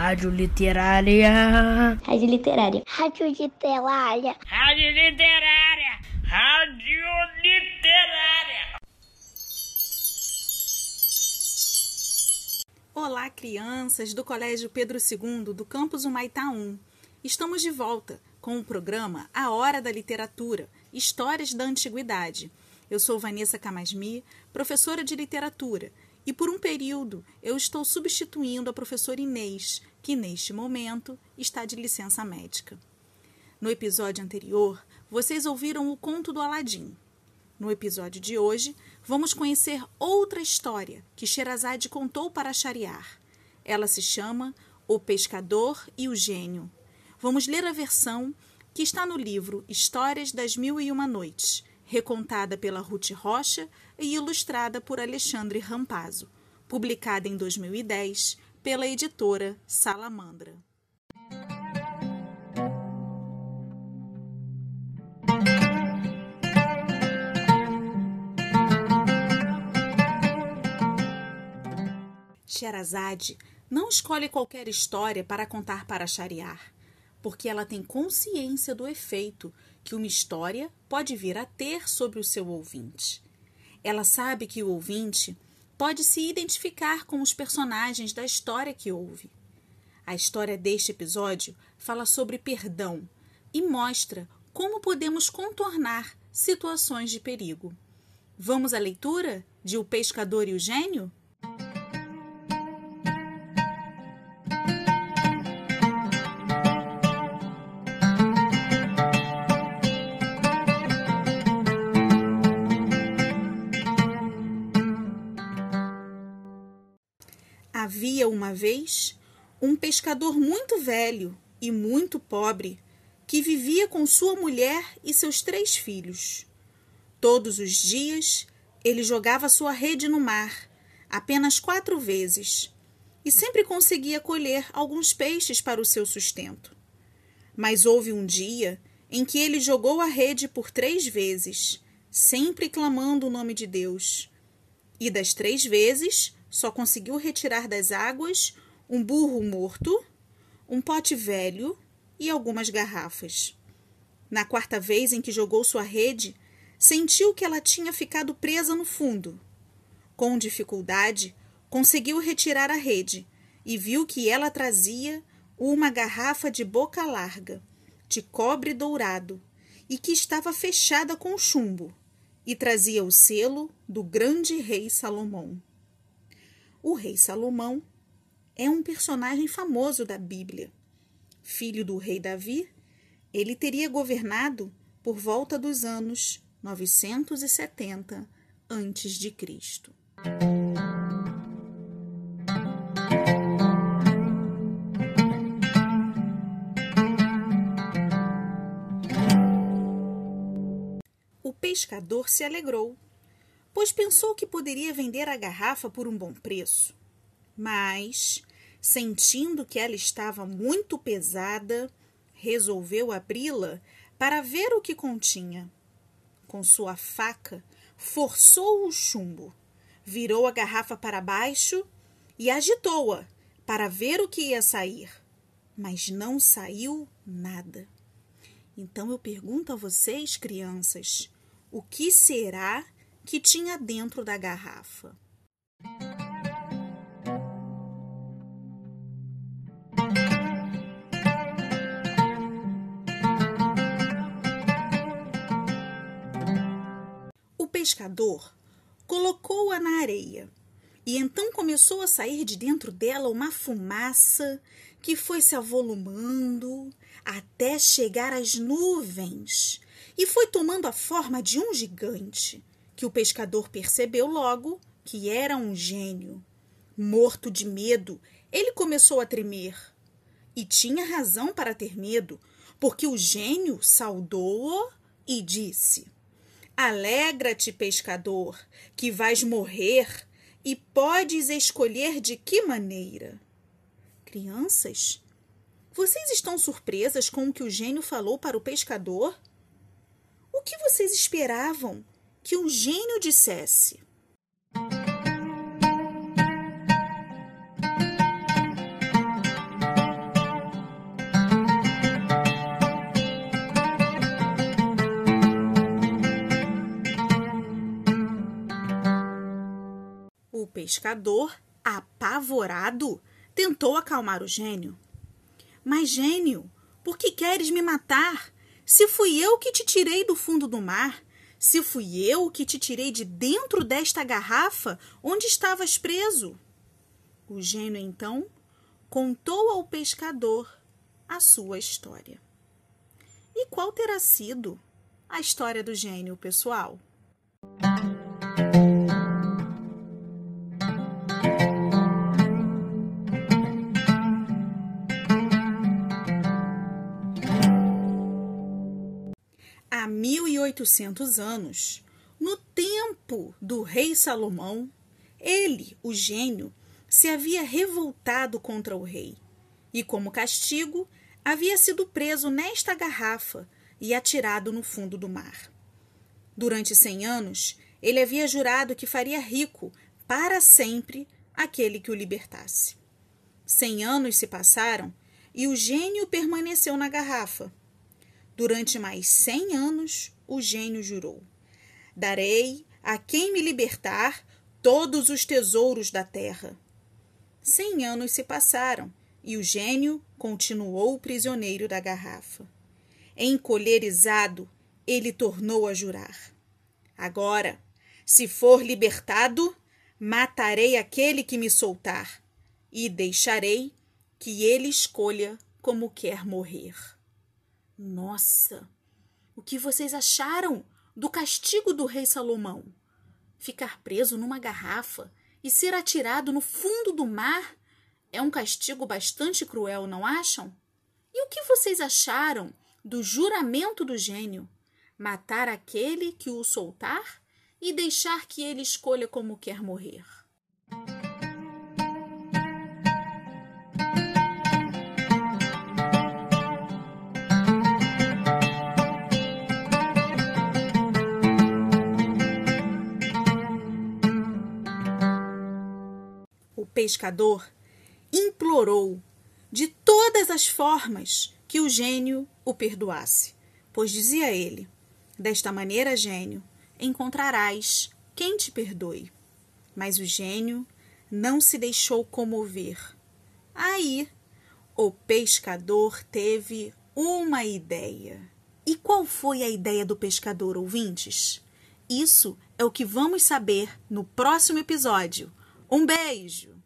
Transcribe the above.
Rádio Literária. Rádio Literária. Rádio Literária. Rádio Literária. Rádio Literária. Olá, crianças do Colégio Pedro II do campus Humaitá 1. Estamos de volta com o programa A Hora da Literatura, Histórias da Antiguidade. Eu sou Vanessa Camasmi, professora de literatura, e por um período eu estou substituindo a professora Inês, que neste momento está de licença médica. No episódio anterior, vocês ouviram o conto do Aladim. No episódio de hoje, vamos conhecer outra história que Sherazade contou para Shariar. Ela se chama O Pescador e o Gênio. Vamos ler a versão que está no livro Histórias das Mil e Uma Noites, recontada pela Ruth Rocha e ilustrada por Alexandre Rampazzo, publicada em 2010 pela editora Salamandra. Sherazade não escolhe qualquer história para contar para Shariar, porque ela tem consciência do efeito que uma história pode vir a ter sobre o seu ouvinte. Ela sabe que o ouvinte pode se identificar com os personagens da história que ouve. A história deste episódio fala sobre perdão e mostra como podemos contornar situações de perigo. Vamos à leitura de O Pescador e o Gênio? Havia uma vez um pescador muito velho e muito pobre que vivia com sua mulher e seus três filhos. Todos os dias ele jogava sua rede no mar, apenas quatro vezes, e sempre conseguia colher alguns peixes para o seu sustento. Mas houve um dia em que ele jogou a rede por três vezes, sempre clamando o nome de Deus. E das três vezes, só conseguiu retirar das águas um burro morto, um pote velho e algumas garrafas. Na quarta vez em que jogou sua rede, sentiu que ela tinha ficado presa no fundo. Com dificuldade, conseguiu retirar a rede e viu que ela trazia uma garrafa de boca larga, de cobre dourado, e que estava fechada com chumbo, e trazia o selo do grande rei Salomão. O rei Salomão é um personagem famoso da Bíblia. Filho do rei Davi, ele teria governado por volta dos anos 970 antes de Cristo. O pescador se alegrou pois pensou que poderia vender a garrafa por um bom preço. Mas, sentindo que ela estava muito pesada, resolveu abri-la para ver o que continha. Com sua faca, forçou o chumbo, virou a garrafa para baixo e agitou-a para ver o que ia sair. Mas não saiu nada. Então eu pergunto a vocês, crianças, o que será que tinha dentro da garrafa. O pescador colocou-a na areia e então começou a sair de dentro dela uma fumaça que foi se avolumando até chegar às nuvens e foi tomando a forma de um gigante que o pescador percebeu logo que era um gênio. Morto de medo, ele começou a tremer. E tinha razão para ter medo, porque o gênio saudou-o e disse: Alegra-te, pescador, que vais morrer e podes escolher de que maneira. Crianças, vocês estão surpresas com o que o gênio falou para o pescador? O que vocês esperavam que um gênio dissesse. O pescador, apavorado, tentou acalmar o gênio. Mas, gênio, por que queres me matar? Se fui eu que te tirei do fundo do mar, se fui eu que te tirei de dentro desta garrafa onde estavas preso. O gênio então contou ao pescador a sua história. E qual terá sido a história do gênio, pessoal? Há 1800 anos, no tempo do rei Salomão, ele, o gênio, se havia revoltado contra o rei e, como castigo, havia sido preso nesta garrafa e atirado no fundo do mar. Durante cem anos, ele havia jurado que faria rico para sempre aquele que o libertasse. Cem anos se passaram e o gênio permaneceu na garrafa. Durante mais cem anos, o gênio jurou: Darei a quem me libertar todos os tesouros da terra. Cem anos se passaram e o gênio continuou prisioneiro da garrafa. Encolherizado, ele tornou a jurar: Agora, se for libertado, matarei aquele que me soltar e deixarei que ele escolha como quer morrer. Nossa, o que vocês acharam do castigo do rei Salomão? Ficar preso numa garrafa e ser atirado no fundo do mar é um castigo bastante cruel, não acham? E o que vocês acharam do juramento do gênio? Matar aquele que o soltar e deixar que ele escolha como quer morrer. Pescador implorou de todas as formas que o gênio o perdoasse, pois dizia ele: Desta maneira, gênio, encontrarás quem te perdoe. Mas o gênio não se deixou comover. Aí, o pescador teve uma ideia. E qual foi a ideia do pescador, ouvintes? Isso é o que vamos saber no próximo episódio. Um beijo!